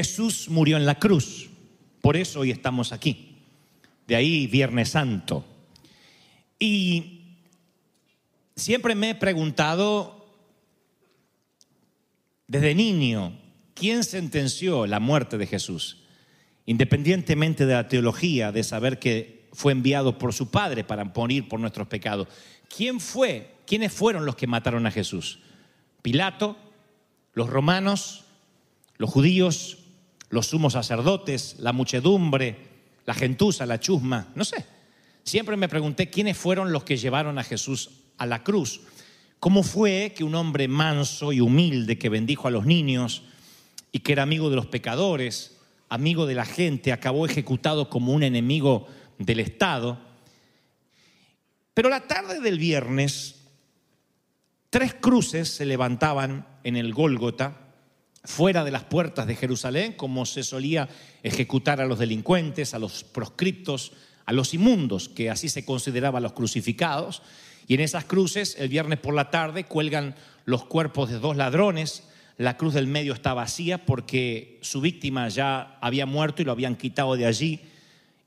Jesús murió en la cruz. Por eso hoy estamos aquí. De ahí Viernes Santo. Y siempre me he preguntado desde niño, ¿quién sentenció la muerte de Jesús? Independientemente de la teología, de saber que fue enviado por su Padre para morir por nuestros pecados. ¿Quién fue? ¿Quiénes fueron los que mataron a Jesús? Pilato, los romanos, los judíos, los sumos sacerdotes, la muchedumbre, la gentuza, la chusma, no sé. Siempre me pregunté quiénes fueron los que llevaron a Jesús a la cruz. ¿Cómo fue que un hombre manso y humilde que bendijo a los niños y que era amigo de los pecadores, amigo de la gente, acabó ejecutado como un enemigo del Estado? Pero la tarde del viernes, tres cruces se levantaban en el Gólgota, fuera de las puertas de Jerusalén, como se solía ejecutar a los delincuentes, a los proscriptos, a los inmundos, que así se consideraba a los crucificados. Y en esas cruces, el viernes por la tarde, cuelgan los cuerpos de dos ladrones. La cruz del medio está vacía porque su víctima ya había muerto y lo habían quitado de allí.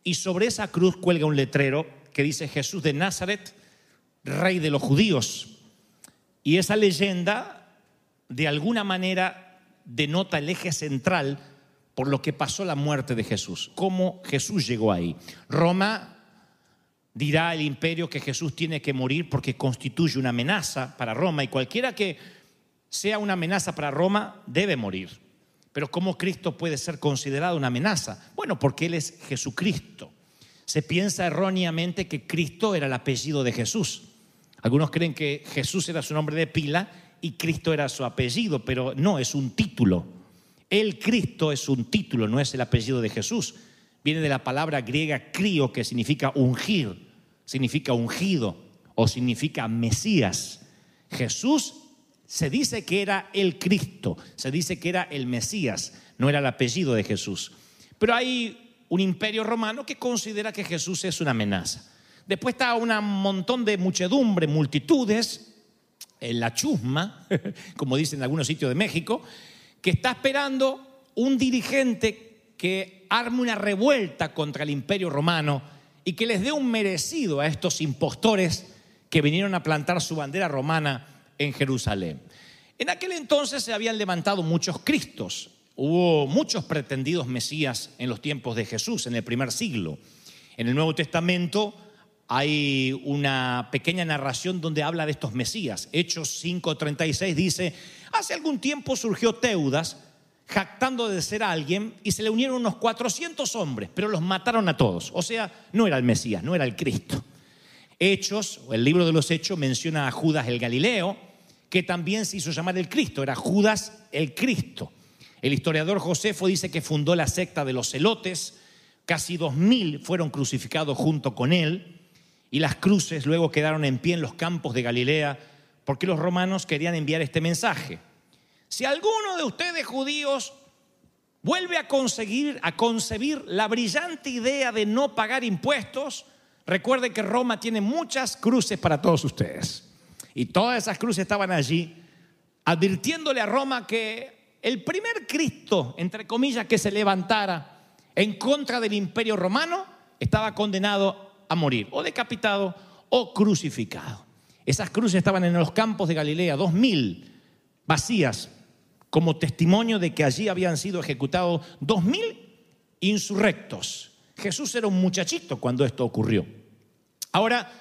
Y sobre esa cruz cuelga un letrero que dice Jesús de Nazaret, rey de los judíos. Y esa leyenda, de alguna manera, denota el eje central por lo que pasó la muerte de Jesús, cómo Jesús llegó ahí. Roma dirá el imperio que Jesús tiene que morir porque constituye una amenaza para Roma y cualquiera que sea una amenaza para Roma debe morir. Pero ¿cómo Cristo puede ser considerado una amenaza? Bueno, porque Él es Jesucristo. Se piensa erróneamente que Cristo era el apellido de Jesús. Algunos creen que Jesús era su nombre de pila y Cristo era su apellido, pero no, es un título. El Cristo es un título, no es el apellido de Jesús. Viene de la palabra griega crío, que significa ungir, significa ungido o significa Mesías. Jesús se dice que era el Cristo, se dice que era el Mesías, no era el apellido de Jesús. Pero hay un imperio romano que considera que Jesús es una amenaza. Después está un montón de muchedumbre, multitudes, en la chusma, como dicen en algunos sitios de México, que está esperando un dirigente que arme una revuelta contra el imperio romano y que les dé un merecido a estos impostores que vinieron a plantar su bandera romana en Jerusalén. En aquel entonces se habían levantado muchos cristos, hubo muchos pretendidos mesías en los tiempos de Jesús, en el primer siglo. En el Nuevo Testamento hay una pequeña narración donde habla de estos mesías. Hechos 5:36 dice, hace algún tiempo surgió Teudas, jactando de ser alguien, y se le unieron unos 400 hombres, pero los mataron a todos. O sea, no era el Mesías, no era el Cristo. Hechos, el libro de los Hechos, menciona a Judas el Galileo, que también se hizo llamar el Cristo, era Judas el Cristo. El historiador Josefo dice que fundó la secta de los celotes, casi dos mil fueron crucificados junto con él, y las cruces luego quedaron en pie en los campos de Galilea, porque los romanos querían enviar este mensaje. Si alguno de ustedes judíos vuelve a conseguir a concebir la brillante idea de no pagar impuestos, recuerde que Roma tiene muchas cruces para todos ustedes. Y todas esas cruces estaban allí, advirtiéndole a Roma que el primer Cristo, entre comillas, que se levantara, en contra del imperio romano, estaba condenado a morir, o decapitado o crucificado. Esas cruces estaban en los campos de Galilea, dos mil vacías, como testimonio de que allí habían sido ejecutados dos mil insurrectos. Jesús era un muchachito cuando esto ocurrió. Ahora,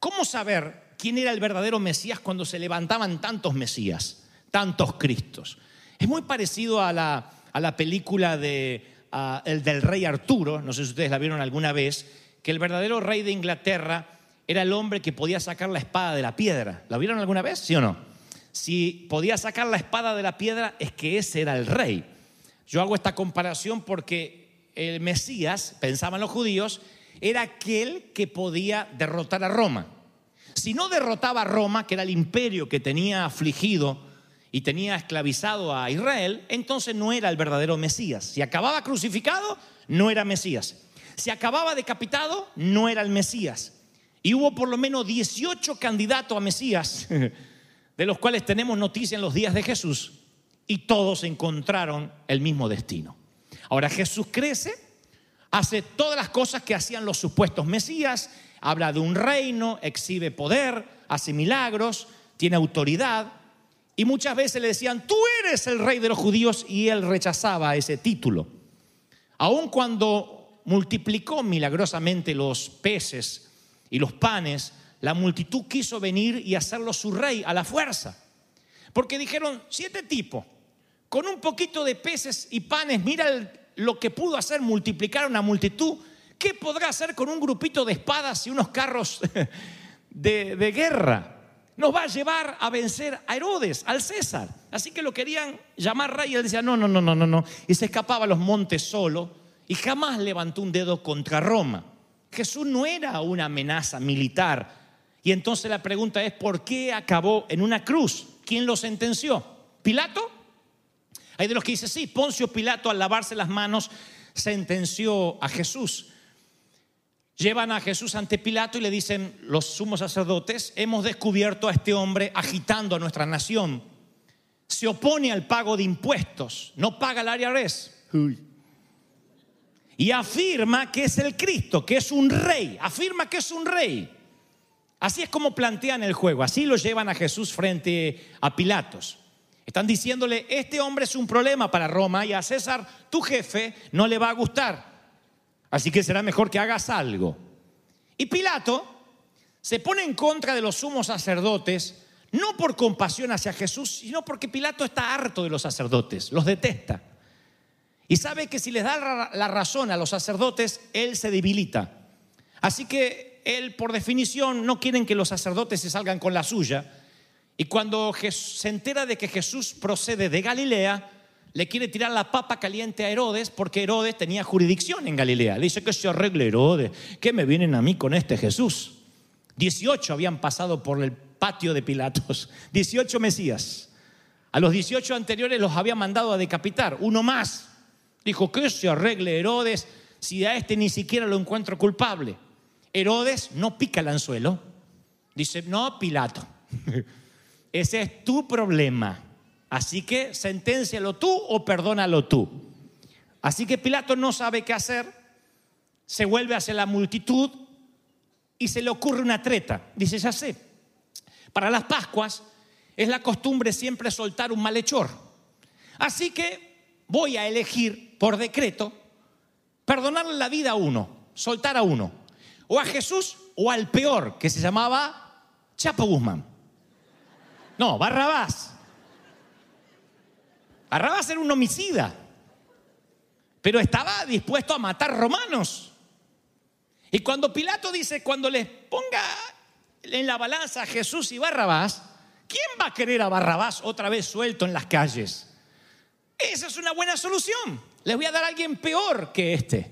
¿cómo saber quién era el verdadero Mesías cuando se levantaban tantos Mesías, tantos Cristos? Es muy parecido a la, a la película de, el del rey Arturo, no sé si ustedes la vieron alguna vez, que el verdadero rey de Inglaterra era el hombre que podía sacar la espada de la piedra. ¿La vieron alguna vez? ¿Sí o no? Si podía sacar la espada de la piedra, es que ese era el rey. Yo hago esta comparación porque el Mesías, pensaban los judíos, era aquel que podía derrotar a Roma. Si no derrotaba a Roma, que era el imperio que tenía afligido y tenía esclavizado a Israel, entonces no era el verdadero Mesías. Si acababa crucificado, no era Mesías. Si acababa decapitado, no era el Mesías. Y hubo por lo menos 18 candidatos a Mesías, de los cuales tenemos noticia en los días de Jesús, y todos encontraron el mismo destino. Ahora Jesús crece, hace todas las cosas que hacían los supuestos Mesías, habla de un reino, exhibe poder, hace milagros, tiene autoridad, y muchas veces le decían, tú eres el rey de los judíos, y él rechazaba ese título. Aun cuando multiplicó milagrosamente los peces y los panes, la multitud quiso venir y hacerlo su rey a la fuerza. Porque dijeron, siete tipos, con un poquito de peces y panes, mira lo que pudo hacer multiplicar una multitud. ¿Qué podrá hacer con un grupito de espadas y unos carros de, de guerra? Nos va a llevar a vencer a Herodes, al César. Así que lo querían llamar rey y él decía, no, no, no, no, no, no. Y se escapaba a los montes solo y jamás levantó un dedo contra Roma. Jesús no era una amenaza militar. Y entonces la pregunta es, ¿por qué acabó en una cruz? ¿Quién lo sentenció? ¿Pilato? Hay de los que dicen, sí, Poncio Pilato al lavarse las manos sentenció a Jesús. Llevan a Jesús ante Pilato y le dicen los sumos sacerdotes, hemos descubierto a este hombre agitando a nuestra nación. Se opone al pago de impuestos, no paga el IRS. Y afirma que es el Cristo, que es un rey, afirma que es un rey. Así es como plantean el juego, así lo llevan a Jesús frente a Pilatos. Están diciéndole, este hombre es un problema para Roma y a César, tu jefe, no le va a gustar. Así que será mejor que hagas algo. Y Pilato se pone en contra de los sumos sacerdotes, no por compasión hacia Jesús, sino porque Pilato está harto de los sacerdotes, los detesta. Y sabe que si les da la- razón a los sacerdotes, él se debilita. Así que él, por definición, no quieren que los sacerdotes se salgan con la suya. Y cuando se entera de que Jesús procede de Galilea, le quiere tirar la papa caliente a Herodes porque Herodes tenía jurisdicción en Galilea. Le dice que se arregle Herodes, que me vienen a mí con este Jesús. 18 habían pasado por el patio de Pilatos, 18 Mesías. A los 18 anteriores los había mandado a decapitar, uno más. Dijo, que se arregle Herodes si a este ni siquiera lo encuentro culpable. Herodes no pica el anzuelo. Dice, no, Pilato, ese es tu problema. Así que senténcialo tú o perdónalo tú. Así que Pilato no sabe qué hacer, se vuelve hacia la multitud y se le ocurre una treta. Dice, ya sé, para las Pascuas es la costumbre siempre soltar un malhechor. Así que voy a elegir por decreto perdonarle la vida a uno, soltar a uno, o a Jesús o al peor, que se llamaba Chapo Guzmán. No, Barrabás. Barrabás era un homicida, pero estaba dispuesto a matar romanos. Y cuando Pilato dice, cuando les ponga en la balanza a Jesús y Barrabás, ¿quién va a querer a Barrabás otra vez suelto en las calles? Esa es una buena solución. Les voy a dar a alguien peor que este.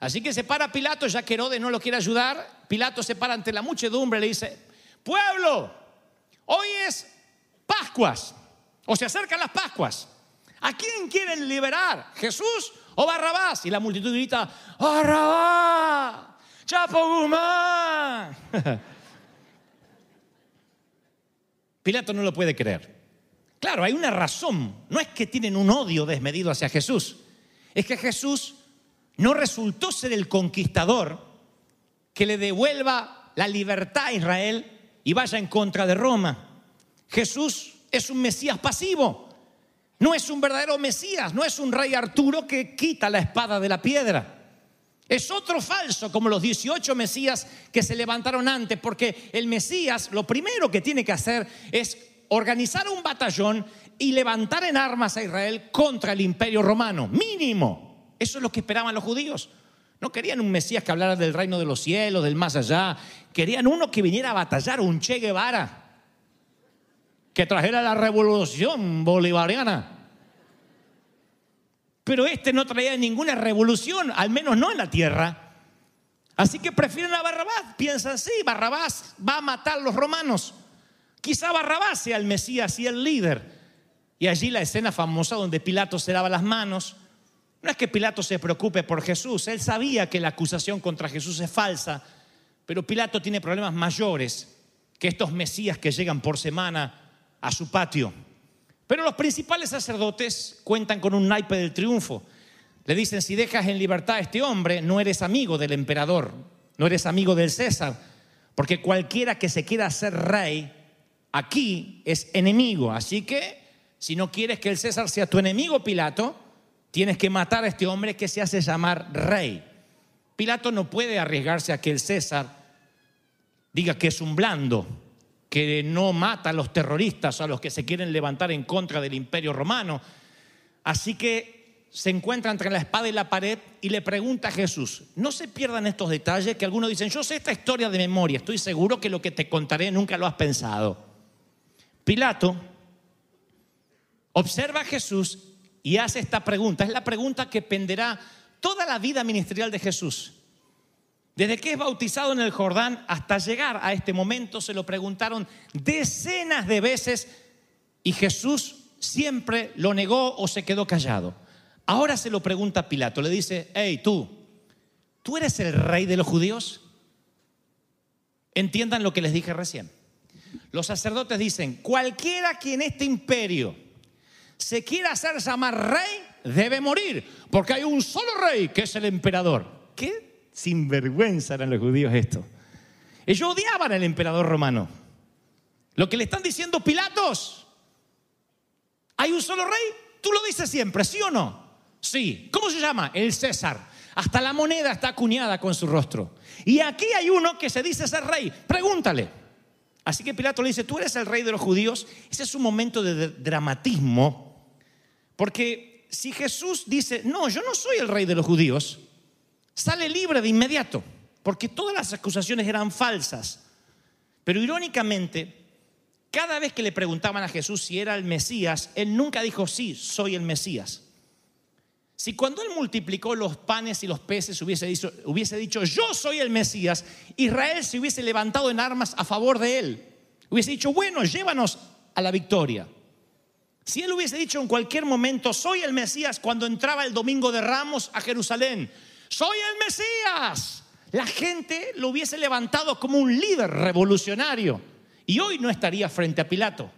Así que se para Pilato, ya que Herodes no lo quiere ayudar. Pilato se para ante la muchedumbre y le dice, pueblo, hoy es Pascuas, o se acercan las Pascuas. ¿A quién quieren liberar? ¿Jesús o Barrabás? Y la multitud grita, Barrabás, Chapo Guzmán. Pilato no lo puede creer. Claro, hay una razón. No es que tienen un odio desmedido hacia Jesús. Es que Jesús no resultó ser el conquistador que le devuelva la libertad a Israel y vaya en contra de Roma. Jesús es un Mesías pasivo, no es un verdadero Mesías, no es un rey Arturo que quita la espada de la piedra. Es otro falso, como los 18 Mesías que se levantaron antes, porque el Mesías lo primero que tiene que hacer es organizar un batallón y levantar en armas a Israel contra el imperio romano, mínimo. Eso es lo que esperaban los judíos. No querían un Mesías que hablara del reino de los cielos, del más allá. Querían uno que viniera a batallar, un Che Guevara, que trajera la revolución bolivariana. Pero este no traía ninguna revolución, al menos no en la tierra. Así que prefieren a Barrabás. Piensan, sí, Barrabás va a matar a los romanos. Quizá Barrabás sea el Mesías y el líder. Y allí la escena famosa donde Pilato se lava las manos. No es que Pilato se preocupe por Jesús, él sabía que la acusación contra Jesús es falsa, pero Pilato tiene problemas mayores que estos Mesías que llegan por semana a su patio. Pero los principales sacerdotes cuentan con un naipe del triunfo. Le dicen, si dejas en libertad a este hombre, no eres amigo del emperador, no eres amigo del César, porque cualquiera que se quiera hacer rey aquí es enemigo. Así que, si no quieres que el César sea tu enemigo, Pilato, tienes que matar a este hombre que se hace llamar rey. Pilato no puede arriesgarse a que el César diga que es un blando, que no mata a los terroristas a los que se quieren levantar en contra del imperio romano. Así que se encuentra entre la espada y la pared y le pregunta a Jesús, no se pierdan estos detalles que algunos dicen, yo sé esta historia de memoria, estoy seguro que lo que te contaré nunca lo has pensado. Pilato observa a Jesús y hace esta pregunta. Es la pregunta que penderá toda la vida ministerial de Jesús. Desde que es bautizado en el Jordán hasta llegar a este momento se lo preguntaron decenas de veces y Jesús siempre lo negó o se quedó callado. Ahora se lo pregunta Pilato, le dice, hey tú, ¿tú eres el rey de los judíos? Entiendan lo que les dije recién. Los sacerdotes dicen, cualquiera que en este imperio se quiera hacer llamar rey, debe morir, porque hay un solo rey que es el emperador. ¿Qué sinvergüenza eran los judíos esto? Ellos odiaban al emperador romano. Lo que le están diciendo Pilatos, hay un solo rey, tú lo dices siempre, ¿sí o no? Sí. ¿Cómo se llama? El César. Hasta la moneda está acuñada con su rostro. Y aquí hay uno que se dice ser rey. Pregúntale. Así que Pilato le dice, tú eres el rey de los judíos. Ese es un momento de dramatismo, porque si Jesús dice, no, yo no soy el rey de los judíos, sale libre de inmediato, porque todas las acusaciones eran falsas. Pero irónicamente, cada vez que le preguntaban a Jesús si era el Mesías, él nunca dijo, sí, soy el Mesías. Si cuando él multiplicó los panes y los peces hubiese dicho, hubiese dicho, yo soy el Mesías, Israel se hubiese levantado en armas a favor de él. Hubiese dicho, bueno, llévanos a la victoria. Si él hubiese dicho en cualquier momento, soy el Mesías cuando entraba el domingo de Ramos a Jerusalén, soy el Mesías, la gente lo hubiese levantado como un líder revolucionario y hoy no estaría frente a Pilato.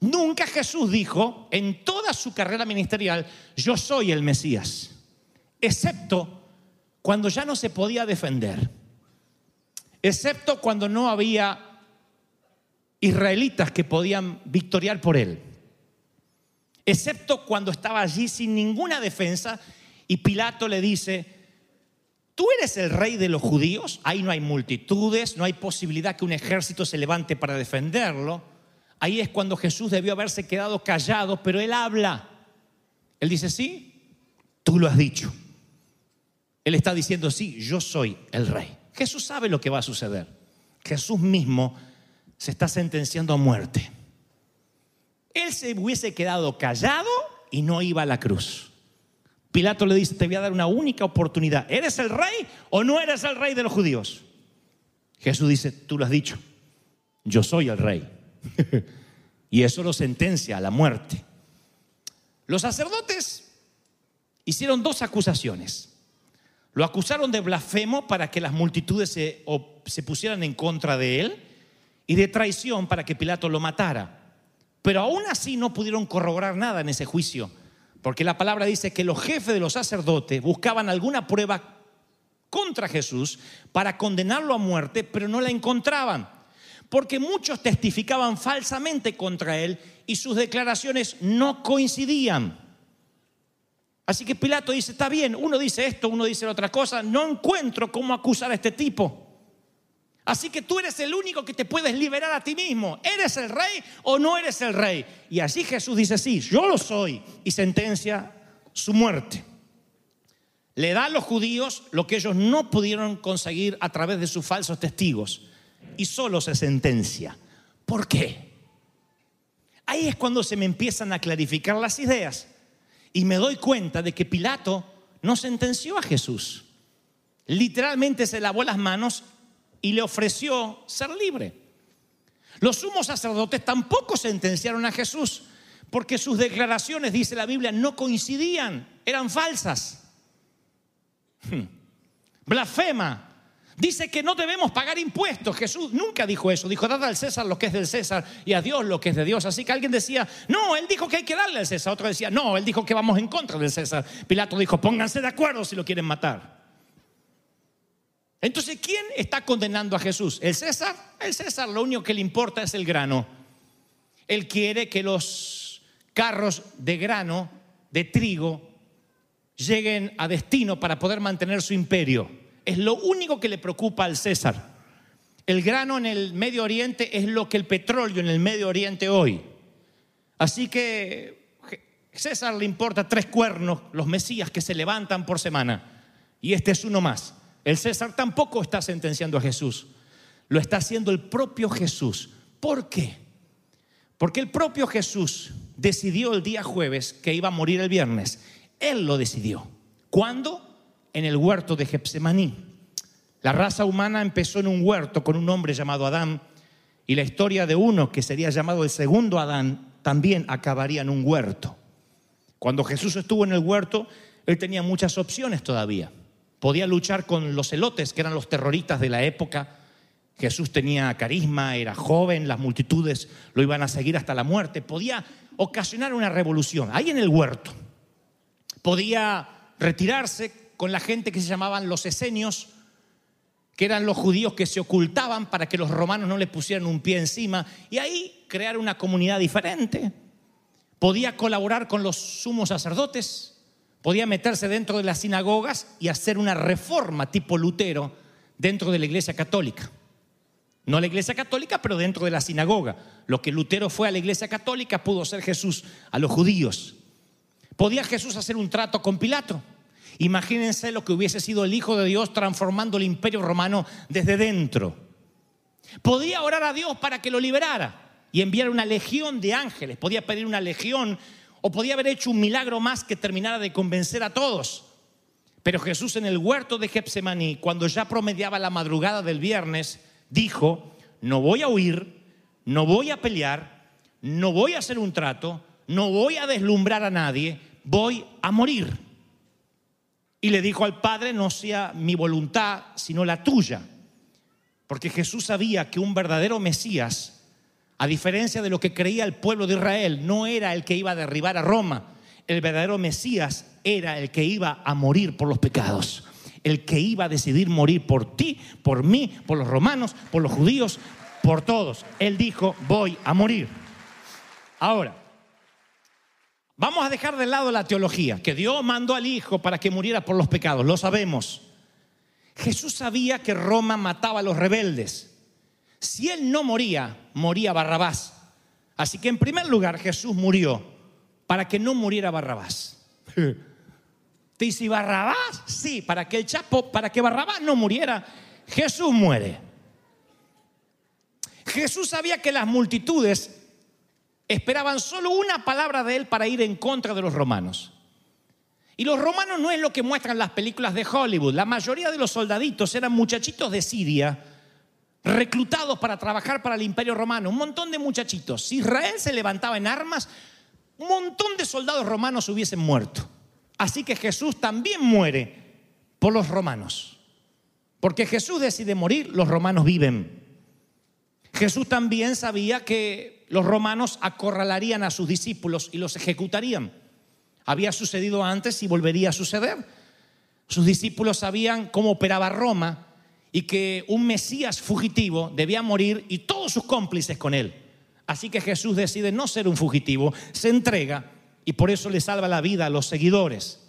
Nunca Jesús dijo en toda su carrera ministerial, yo soy el Mesías, excepto cuando ya no se podía defender, excepto cuando no había israelitas que podían victoriar por él, excepto cuando estaba allí sin ninguna defensa y Pilato le dice, ¿tú eres el rey de los judíos? Ahí no hay multitudes, no hay posibilidad que un ejército se levante para defenderlo. Ahí es cuando Jesús debió haberse quedado callado, pero él habla. Él dice, sí, tú lo has dicho. Él está diciendo, sí, yo soy el rey. Jesús sabe lo que va a suceder. Jesús mismo se está sentenciando a muerte. Él se hubiese quedado callado y no iba a la cruz. Pilato le dice, te voy a dar una única oportunidad. ¿Eres el rey o no eres el rey de los judíos? Jesús dice, tú lo has dicho, yo soy el rey. y eso lo sentencia a la muerte. Los sacerdotes hicieron dos acusaciones. Lo acusaron de blasfemo para que las multitudes se, se, pusieran en contra de él y de traición para que Pilato lo matara. Pero aún así no pudieron corroborar nada en ese juicio, Porque la palabra dice que los jefes de los sacerdotes buscaban alguna prueba contra Jesús para condenarlo a muerte, pero no la encontraban. Porque muchos testificaban falsamente contra él y sus declaraciones no coincidían. Así que Pilato dice, está bien, uno dice esto, uno dice otra cosa, no encuentro cómo acusar a este tipo. Así que tú eres el único que te puedes liberar a ti mismo. ¿Eres el rey o no eres el rey? Y así Jesús dice, sí, yo lo soy, y sentencia su muerte. Le da a los judíos lo que ellos no pudieron conseguir a través de sus falsos testigos, y solo se sentencia. ¿Por qué? Ahí es cuando se me empiezan a clarificar las ideas y me doy cuenta de que Pilato no sentenció a Jesús. Literalmente se lavó las manos y le ofreció ser libre. Los sumos sacerdotes tampoco sentenciaron a Jesús porque sus declaraciones, dice la Biblia, no coincidían, eran falsas. Hmm. Blasfema. Dice que no debemos pagar impuestos. Jesús nunca dijo eso. Dijo, dad al César lo que es del César y a Dios lo que es de Dios. Así que alguien decía, no, él dijo que hay que darle al César. Otro decía, no, él dijo que vamos en contra del César. Pilato dijo, pónganse de acuerdo si lo quieren matar. Entonces, ¿quién está condenando a Jesús? ¿El César? El César lo único que le importa es el grano. Él quiere que los carros de grano, de trigo, lleguen a destino para poder mantener su imperio. Es lo único que le preocupa al César. El grano en el Medio Oriente es lo que el petróleo en el Medio Oriente hoy. Así que César le importa tres cuernos, los mesías que se levantan por semana. Y este es uno más. El César tampoco está sentenciando a Jesús. Lo está haciendo el propio Jesús. ¿Por qué? Porque el propio Jesús decidió el día jueves que iba a morir el viernes. Él lo decidió. ¿Cuándo? En el huerto de Getsemaní. La raza humana empezó en un huerto con un hombre llamado Adán y la historia de uno que sería llamado el segundo Adán también acabaría en un huerto. Cuando Jesús estuvo en el huerto, él tenía muchas opciones todavía. Podía luchar con los elotes, que eran los terroristas de la época. Jesús tenía carisma, era joven, las multitudes lo iban a seguir hasta la muerte. Podía ocasionar una revolución, ahí en el huerto. Podía retirarse con la gente que se llamaban los esenios, que eran los judíos que se ocultaban para que los romanos no le pusieran un pie encima, y ahí crear una comunidad diferente. Podía colaborar con los sumos sacerdotes, podía meterse dentro de las sinagogas y hacer una reforma tipo Lutero dentro de la iglesia católica. No la iglesia católica, pero dentro de la sinagoga. Lo que Lutero fue a la iglesia católica pudo ser Jesús a los judíos. ¿Podía Jesús hacer un trato con Pilato? Imagínense lo que hubiese sido el Hijo de Dios transformando el imperio romano desde dentro. Podía orar a Dios para que lo liberara y enviar una legión de ángeles. Podía pedir una legión o podía haber hecho un milagro más que terminara de convencer a todos. Pero Jesús en el huerto de Getsemaní, cuando ya promediaba la madrugada del viernes, dijo, no voy a huir, no voy a pelear, no voy a hacer un trato, no voy a deslumbrar a nadie, voy a morir. Y le dijo al Padre, no sea mi voluntad, sino la tuya. Porque Jesús sabía que un verdadero Mesías a diferencia de lo que creía el pueblo de Israel, no era el que iba a derribar a Roma. El verdadero Mesías era el que iba a morir por los pecados. El que iba a decidir morir por ti, por mí, por los romanos, por los judíos, por todos. Él dijo, voy a morir. Ahora, vamos a dejar de lado la teología, que Dios mandó al Hijo para que muriera por los pecados, lo sabemos. Jesús sabía que Roma mataba a los rebeldes. Si él no moría, moría Barrabás. Así que en primer lugar Jesús murió para que no muriera Barrabás. ¿Te dice Barrabás? Sí, para que el chapo, para que Barrabás no muriera, Jesús muere. Jesús sabía que las multitudes esperaban solo una palabra de él para ir en contra de los romanos. Y los romanos no es lo que muestran las películas de Hollywood. La mayoría de los soldaditos eran muchachitos de Siria reclutados para trabajar para el imperio romano, un montón de muchachitos. Si Israel se levantaba en armas, un montón de soldados romanos hubiesen muerto. Así que Jesús también muere por los romanos. Porque Jesús decide morir, los romanos viven. Jesús también sabía que los romanos acorralarían a sus discípulos y los ejecutarían. Había sucedido antes y volvería a suceder. Sus discípulos sabían cómo operaba Roma y que un Mesías fugitivo debía morir y todos sus cómplices con él. Así que Jesús decide no ser un fugitivo, se entrega y por eso le salva la vida a los seguidores.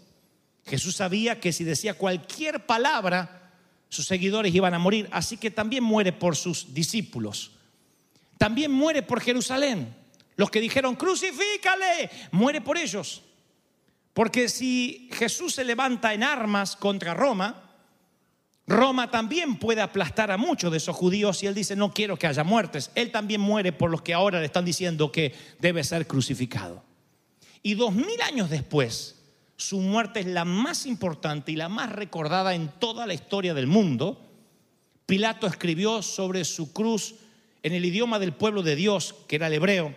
Jesús sabía que si decía cualquier palabra, sus seguidores iban a morir, así que también muere por sus discípulos. También muere por Jerusalén. Los que dijeron, crucifícale, muere por ellos. Porque si Jesús se levanta en armas contra Roma, Roma también puede aplastar a muchos de esos judíos y él dice, no quiero que haya muertes. Él también muere por los que ahora le están diciendo que debe ser crucificado. Y dos mil años después, su muerte es la más importante y la más recordada en toda la historia del mundo. Pilato escribió sobre su cruz en el idioma del pueblo de Dios, que era el hebreo,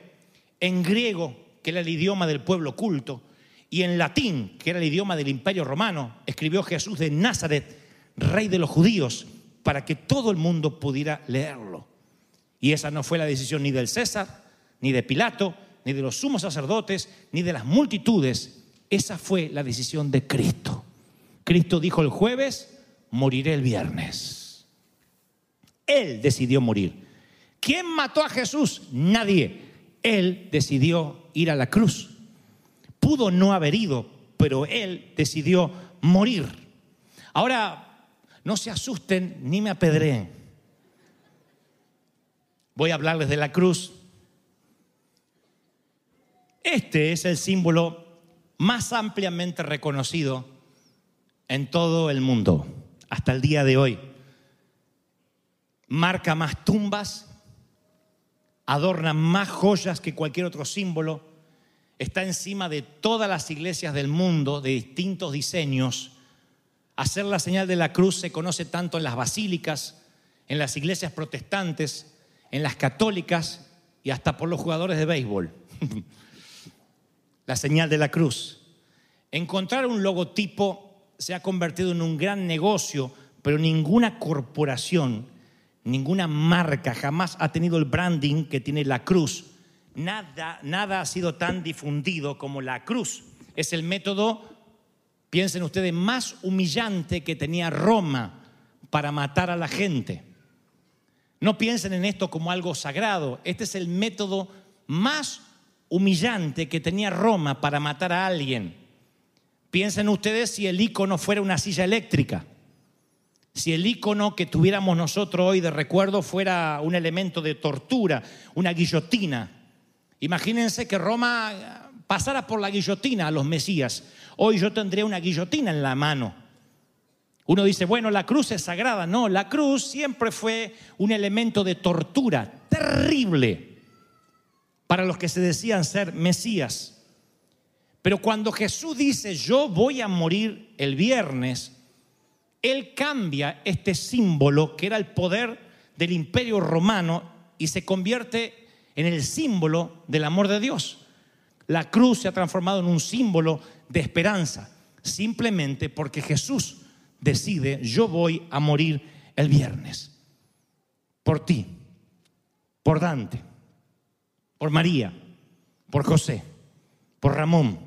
en griego, que era el idioma del pueblo culto, y en latín, que era el idioma del imperio romano, escribió Jesús de Nazaret, rey de los judíos, para que todo el mundo pudiera leerlo. Y esa no fue la decisión ni del César, ni de Pilato, ni de los sumos sacerdotes, ni de las multitudes. Esa fue la decisión de Cristo. Cristo dijo el jueves, moriré el viernes. Él decidió morir. ¿Quién mató a Jesús? Nadie. Él decidió ir a la cruz. Pudo no haber ido, pero él decidió morir. Ahora, no se asusten ni me apedreen. Voy a hablarles de la cruz. Este es el símbolo más ampliamente reconocido en todo el mundo hasta el día de hoy. Marca más tumbas, adorna más joyas que cualquier otro símbolo, está encima de todas las iglesias del mundo de distintos diseños. Hacer la señal de la cruz se conoce tanto en las basílicas, en las iglesias protestantes, en las católicas y hasta por los jugadores de béisbol. la señal de la cruz. Encontrar un logotipo se ha convertido en un gran negocio, pero ninguna corporación, ninguna marca jamás ha tenido el branding que tiene la cruz. Nada, nada ha sido tan difundido como la cruz. Es el método, piensen ustedes, más humillante que tenía Roma para matar a la gente. No piensen en esto como algo sagrado. Este es el método más humillante que tenía Roma para matar a alguien. Piensen ustedes si el icono fuera una silla eléctrica. Si el icono que tuviéramos nosotros hoy de recuerdo fuera un elemento de tortura, una guillotina. Imagínense que Roma pasara por la guillotina a los Mesías. Hoy yo tendría una guillotina en la mano. Uno dice, bueno, la cruz es sagrada. No, la cruz siempre fue un elemento de tortura terrible para los que se decían ser Mesías. Pero cuando Jesús dice, yo voy a morir el viernes, Él cambia este símbolo que era el poder del imperio romano y se convierte en el símbolo del amor de Dios. La cruz se ha transformado en un símbolo de esperanza, simplemente porque Jesús decide, yo voy a morir el viernes, por ti, por Dante por María, por José, por Ramón,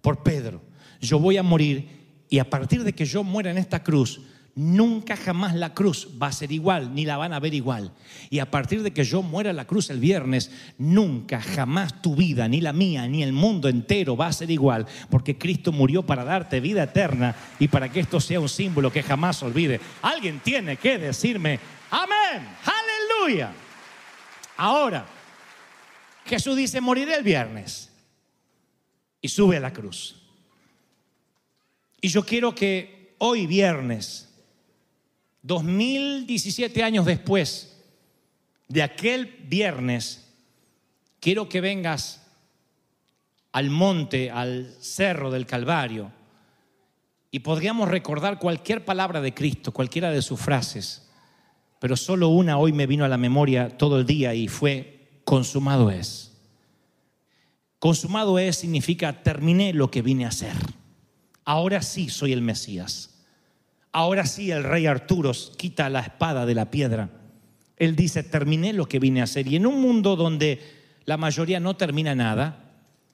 por Pedro. Yo voy a morir y a partir de que yo muera en esta cruz, nunca jamás la cruz va a ser igual, ni la van a ver igual. Y a partir de que yo muera en la cruz el viernes, nunca jamás tu vida, ni la mía, ni el mundo entero va a ser igual, porque Cristo murió para darte vida eterna y para que esto sea un símbolo que jamás olvide. Alguien tiene que decirme, amén, aleluya. Ahora, Jesús dice, moriré el viernes. Y sube a la cruz. Y yo quiero que hoy viernes, 2017 años después de aquel viernes, quiero que vengas al monte, al cerro del Calvario, y podríamos recordar cualquier palabra de Cristo, cualquiera de sus frases, pero solo una hoy me vino a la memoria todo el día y fue, consumado es. Consumado es significa terminé lo que vine a hacer. Ahora sí soy el Mesías. Ahora sí el rey Arturo quita la espada de la piedra. Él dice, terminé lo que vine a hacer. Y en un mundo donde la mayoría no termina nada,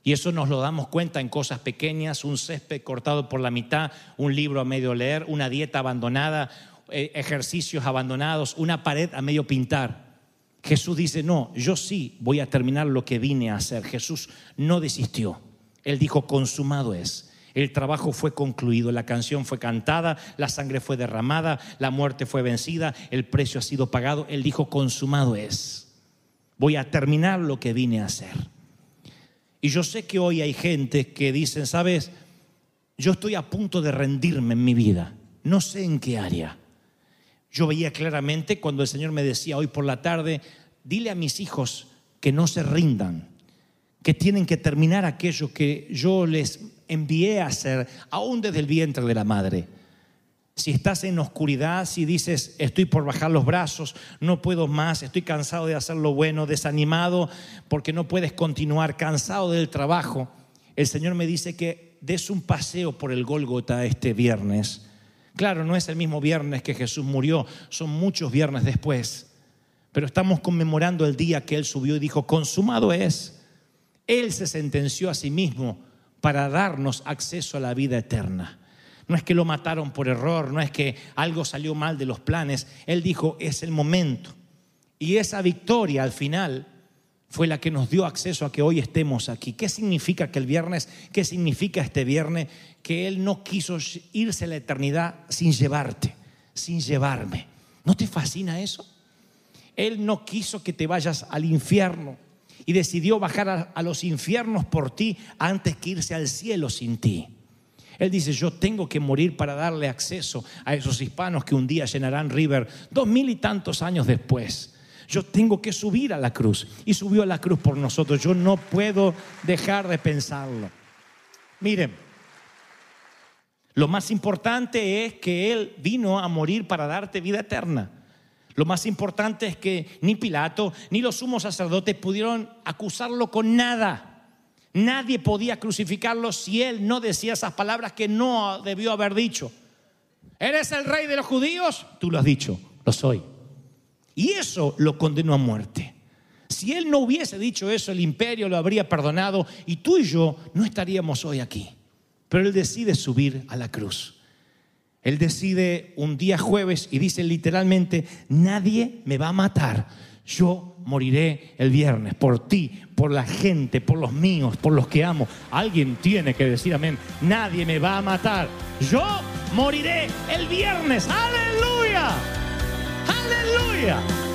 Y eso nos lo damos cuenta en cosas pequeñas, un césped cortado por la mitad, un libro a medio leer, una dieta abandonada, eh, ejercicios abandonados, una pared a medio pintar. Jesús dice, no, yo sí voy a terminar lo que vine a hacer. Jesús no desistió. Él dijo, consumado es. El trabajo fue concluido, la canción fue cantada, la sangre fue derramada, la muerte fue vencida, el precio ha sido pagado. Él dijo, consumado es. Voy a terminar lo que vine a hacer. Y yo sé que hoy hay gente que dicen, sabes, yo estoy a punto de rendirme en mi vida, no sé en qué área. Yo veía claramente cuando el Señor me decía hoy por la tarde, dile a mis hijos que no se rindan, que tienen que terminar aquello que yo les envié a hacer, aún desde el vientre de la madre. Si estás en oscuridad, si dices, estoy por bajar los brazos, no puedo más, estoy cansado de hacer lo bueno, desanimado porque no puedes continuar, cansado del trabajo, el Señor me dice que des un paseo por el Gólgota este viernes. Claro, no es el mismo viernes que Jesús murió, son muchos viernes después, pero estamos conmemorando el día que Él subió y dijo, consumado es. Él se sentenció a sí mismo para darnos acceso a la vida eterna. No es que lo mataron por error, no es que algo salió mal de los planes. Él dijo, es el momento. Y esa victoria al final fue la que nos dio acceso a que hoy estemos aquí. ¿Qué significa que el viernes, qué significa este viernes? Que Él no quiso irse a la eternidad sin llevarte, sin llevarme. ¿No te fascina eso? Él no quiso que te vayas al infierno y decidió bajar a, los infiernos por ti antes que irse al cielo sin ti. Él dice, yo tengo que morir para darle acceso a esos hispanos que un día llenarán River dos mil y tantos años después. Yo tengo que subir a la cruz. Y subió a la cruz por nosotros. Yo no puedo dejar de pensarlo. Miren, lo más importante es que Él vino a morir para darte vida eterna. Lo más importante es que ni Pilato ni los sumos sacerdotes pudieron acusarlo con nada. Nadie podía crucificarlo si él no decía esas palabras que no debió haber dicho. ¿Eres el rey de los judíos? Tú lo has dicho, lo soy. Y eso lo condenó a muerte. Si él no hubiese dicho eso, el imperio lo habría perdonado y tú y yo no estaríamos hoy aquí. Pero él decide subir a la cruz. Él decide un día jueves y dice literalmente, nadie me va a matar. Yo moriré el viernes por ti, por la gente, por los míos, por los que amo. Alguien tiene que decir amén. Nadie me va a matar. Yo moriré el viernes. Aleluya. Aleluya.